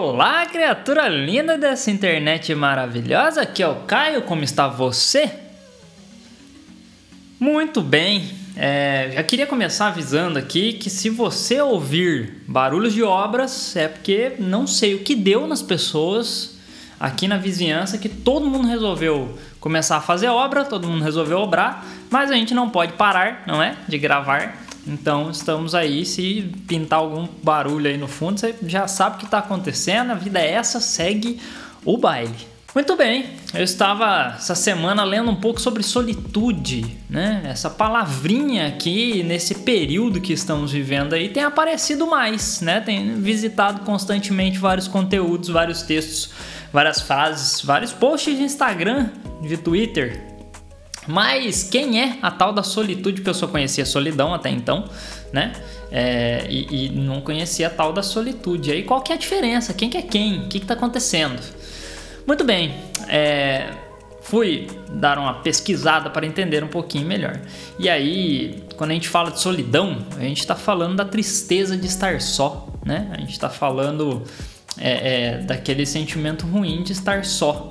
Olá, criatura linda dessa internet maravilhosa, aqui é o Caio, como está você? Muito bem, é, já queria começar avisando aqui que se você ouvir barulhos de obras é porque não sei o que deu nas pessoas aqui na vizinhança que todo mundo resolveu começar a fazer obra, todo mundo resolveu obrar, mas a gente não pode parar, não é? De gravar então estamos aí, se pintar algum barulho aí no fundo, você já sabe o que está acontecendo, a vida é essa, segue o baile. Muito bem, eu estava essa semana lendo um pouco sobre solitude, né? Essa palavrinha aqui nesse período que estamos vivendo aí tem aparecido mais, né? Tem visitado constantemente vários conteúdos, vários textos, várias frases, vários posts de Instagram, de Twitter, mas quem é a tal da solitude que eu só conhecia solidão até então, né? É, e, e, não conhecia a tal da solitude. Aí qual que é a diferença? Quem que é quem? O que está acontecendo? Muito bem, é, fui dar uma pesquisada para entender um pouquinho melhor. E aí, quando a gente fala de solidão, a gente está falando da tristeza de estar só, né? A gente está falando é, é, daquele sentimento ruim de estar só.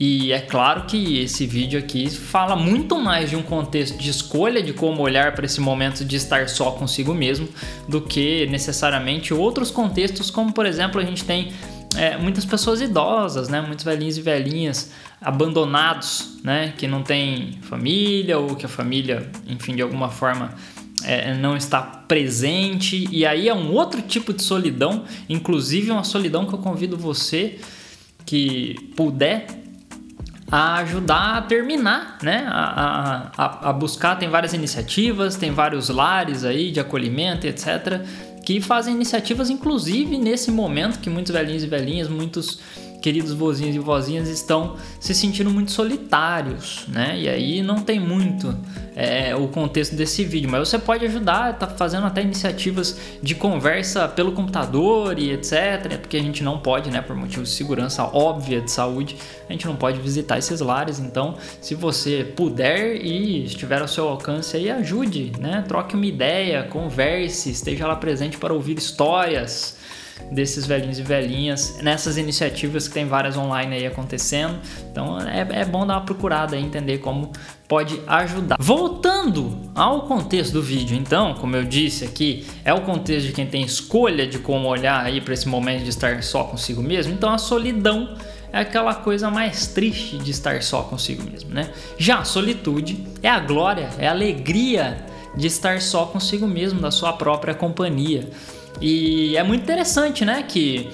E é claro que esse vídeo aqui fala muito mais de um contexto de escolha de como olhar para esse momento de estar só consigo mesmo do que necessariamente outros contextos, como por exemplo a gente tem é, muitas pessoas idosas, né, muitos velhinhos e velhinhas abandonados, né, que não tem família ou que a família, enfim, de alguma forma é, não está presente. E aí é um outro tipo de solidão, inclusive uma solidão que eu convido você que puder a ajudar a terminar, né? A, a, a, buscar, tem várias iniciativas, tem vários lares aí de acolhimento, etc., que fazem iniciativas, inclusive nesse momento que muitos velhinhos e velhinhas, muitos queridos vozinhos e vozinhas estão se sentindo muito solitários, né? E aí não tem muito é, o contexto desse vídeo, mas você pode ajudar, tá fazendo até iniciativas de conversa pelo computador e etc, porque a gente não pode, né, por motivos de segurança óbvia de saúde, a gente não pode visitar esses lares, então se você puder e estiver ao seu alcance aí, ajude, né? Troque uma ideia, converse, esteja lá presente para ouvir histórias, desses velhinhos e velhinhas nessas iniciativas que tem várias online aí acontecendo. Então é, é bom dar uma procurada e entender como pode ajudar. Voltando ao contexto do vídeo, então, como eu disse aqui, é o contexto de quem tem escolha de como olhar aí para esse momento de estar só consigo mesmo. Então a solidão é aquela coisa mais triste de estar só consigo mesmo, né? Já a solitude é a glória, é a alegria de estar só consigo mesmo, da sua própria companhia. E é muito interessante, né? Que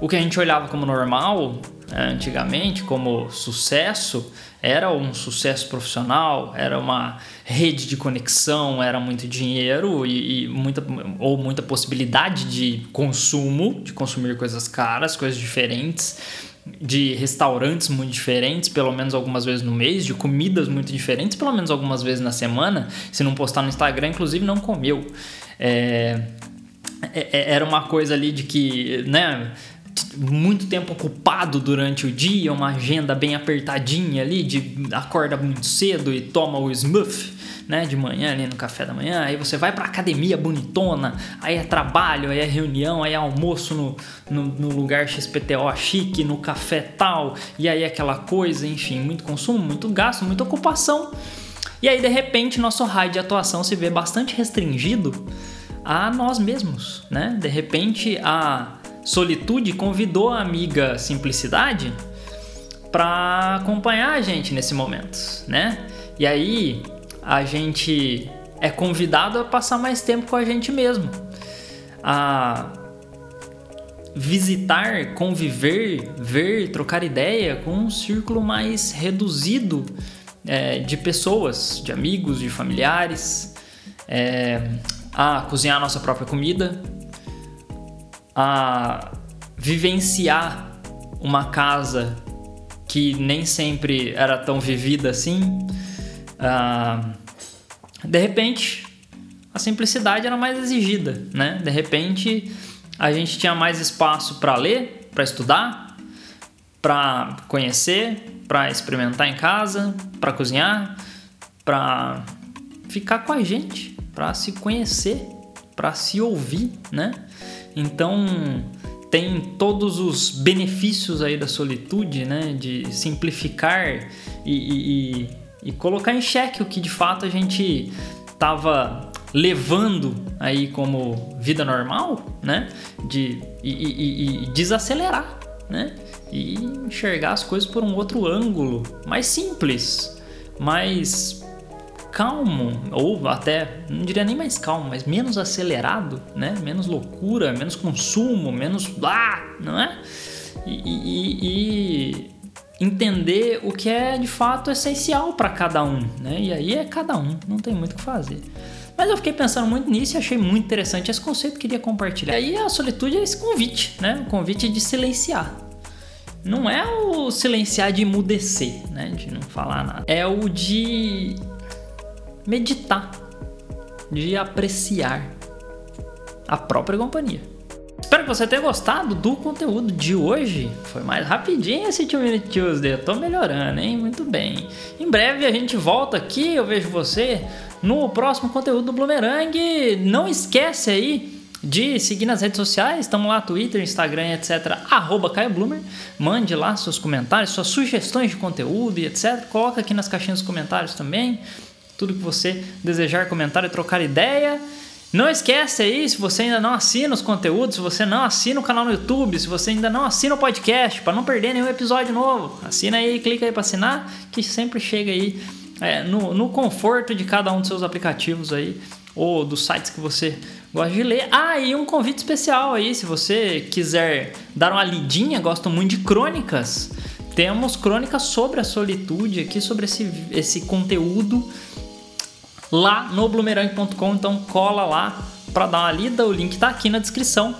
o que a gente olhava como normal né, antigamente, como sucesso, era um sucesso profissional, era uma rede de conexão, era muito dinheiro e, e, muita, ou muita possibilidade de consumo, de consumir coisas caras, coisas diferentes, de restaurantes muito diferentes, pelo menos algumas vezes no mês, de comidas muito diferentes, pelo menos algumas vezes na semana. Se não postar no Instagram, inclusive, não comeu. É era uma coisa ali de que, né, muito tempo ocupado durante o dia, uma agenda bem apertadinha ali, de acorda muito cedo e toma o smooth, né, de manhã ali no café da manhã, aí você vai pra academia bonitona, aí é trabalho, aí é reunião, aí é almoço no, no, no lugar XPTO chique, no café tal, e aí aquela coisa, enfim, muito consumo, muito gasto, muita ocupação. E aí de repente nosso raio de atuação se vê bastante restringido a nós mesmos, né? De repente a solitude convidou a amiga Simplicidade para acompanhar a gente nesse momento, né? E aí a gente é convidado a passar mais tempo com a gente mesmo, a visitar, conviver, ver, trocar ideia com um círculo mais reduzido é, de pessoas, de amigos, de familiares. É, a cozinhar a nossa própria comida, a vivenciar uma casa que nem sempre era tão vivida assim. de repente, a simplicidade era mais exigida, né? De repente, a gente tinha mais espaço para ler, para estudar, para conhecer, para experimentar em casa, para cozinhar, para ficar com a gente para se conhecer, para se ouvir, né? Então tem todos os benefícios aí da solitude, né? De simplificar e, e, e colocar em xeque o que de fato a gente estava levando aí como vida normal, né? De, e, e, desacelerar, né? E enxergar as coisas por um outro ângulo, mais simples, mais calmo, ou até, não diria nem mais calmo, mas menos acelerado, né? Menos loucura, menos consumo, menos ah, não é? E, e, e entender o que é de fato essencial para cada um, né? E aí é cada um, não tem muito o que fazer. Mas eu fiquei pensando muito nisso e achei muito interessante esse conceito, queria compartilhar. E aí a solitude é esse convite, né? O convite de silenciar. Não é o silenciar de emudecer, né? De não falar nada. É o de meditar, de apreciar a própria companhia. Espero que você tenha gostado do conteúdo de hoje. Foi mais rapidinho esse Two Minute Tuesday. Eu tô melhorando, hein? Muito bem. Em breve a gente volta aqui. Eu vejo você no próximo conteúdo do Bloomerang. Não esquece aí de seguir nas redes sociais, estamos lá, Twitter, Instagram, etc. Arroba Caio. Mande lá seus comentários, suas sugestões de conteúdo e etc. Coloca aqui nas caixinhas dos comentários também tudo que você desejar comentar e trocar ideia. Não esquece aí, se você ainda não assina os conteúdos, se você não assina o canal no YouTube, se você ainda não assina o podcast, para não perder nenhum episódio novo, assina aí, clica aí para assinar, que sempre chega aí é, no, no conforto de cada um dos seus aplicativos aí, ou dos sites que você gosta de ler. Ah, e um convite especial aí, se você quiser dar uma lidinha, gosto muito de crônicas, temos crônicas sobre a solitude aqui, sobre esse, esse conteúdo lá no bloomerang.com, então cola lá para dar uma lida, o link está aqui na descrição.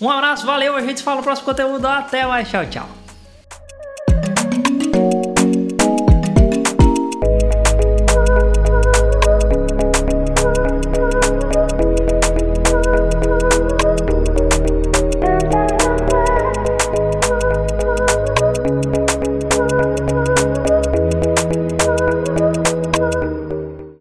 Um abraço, valeu, a gente fala no próximo conteúdo, até mais, tchau, tchau.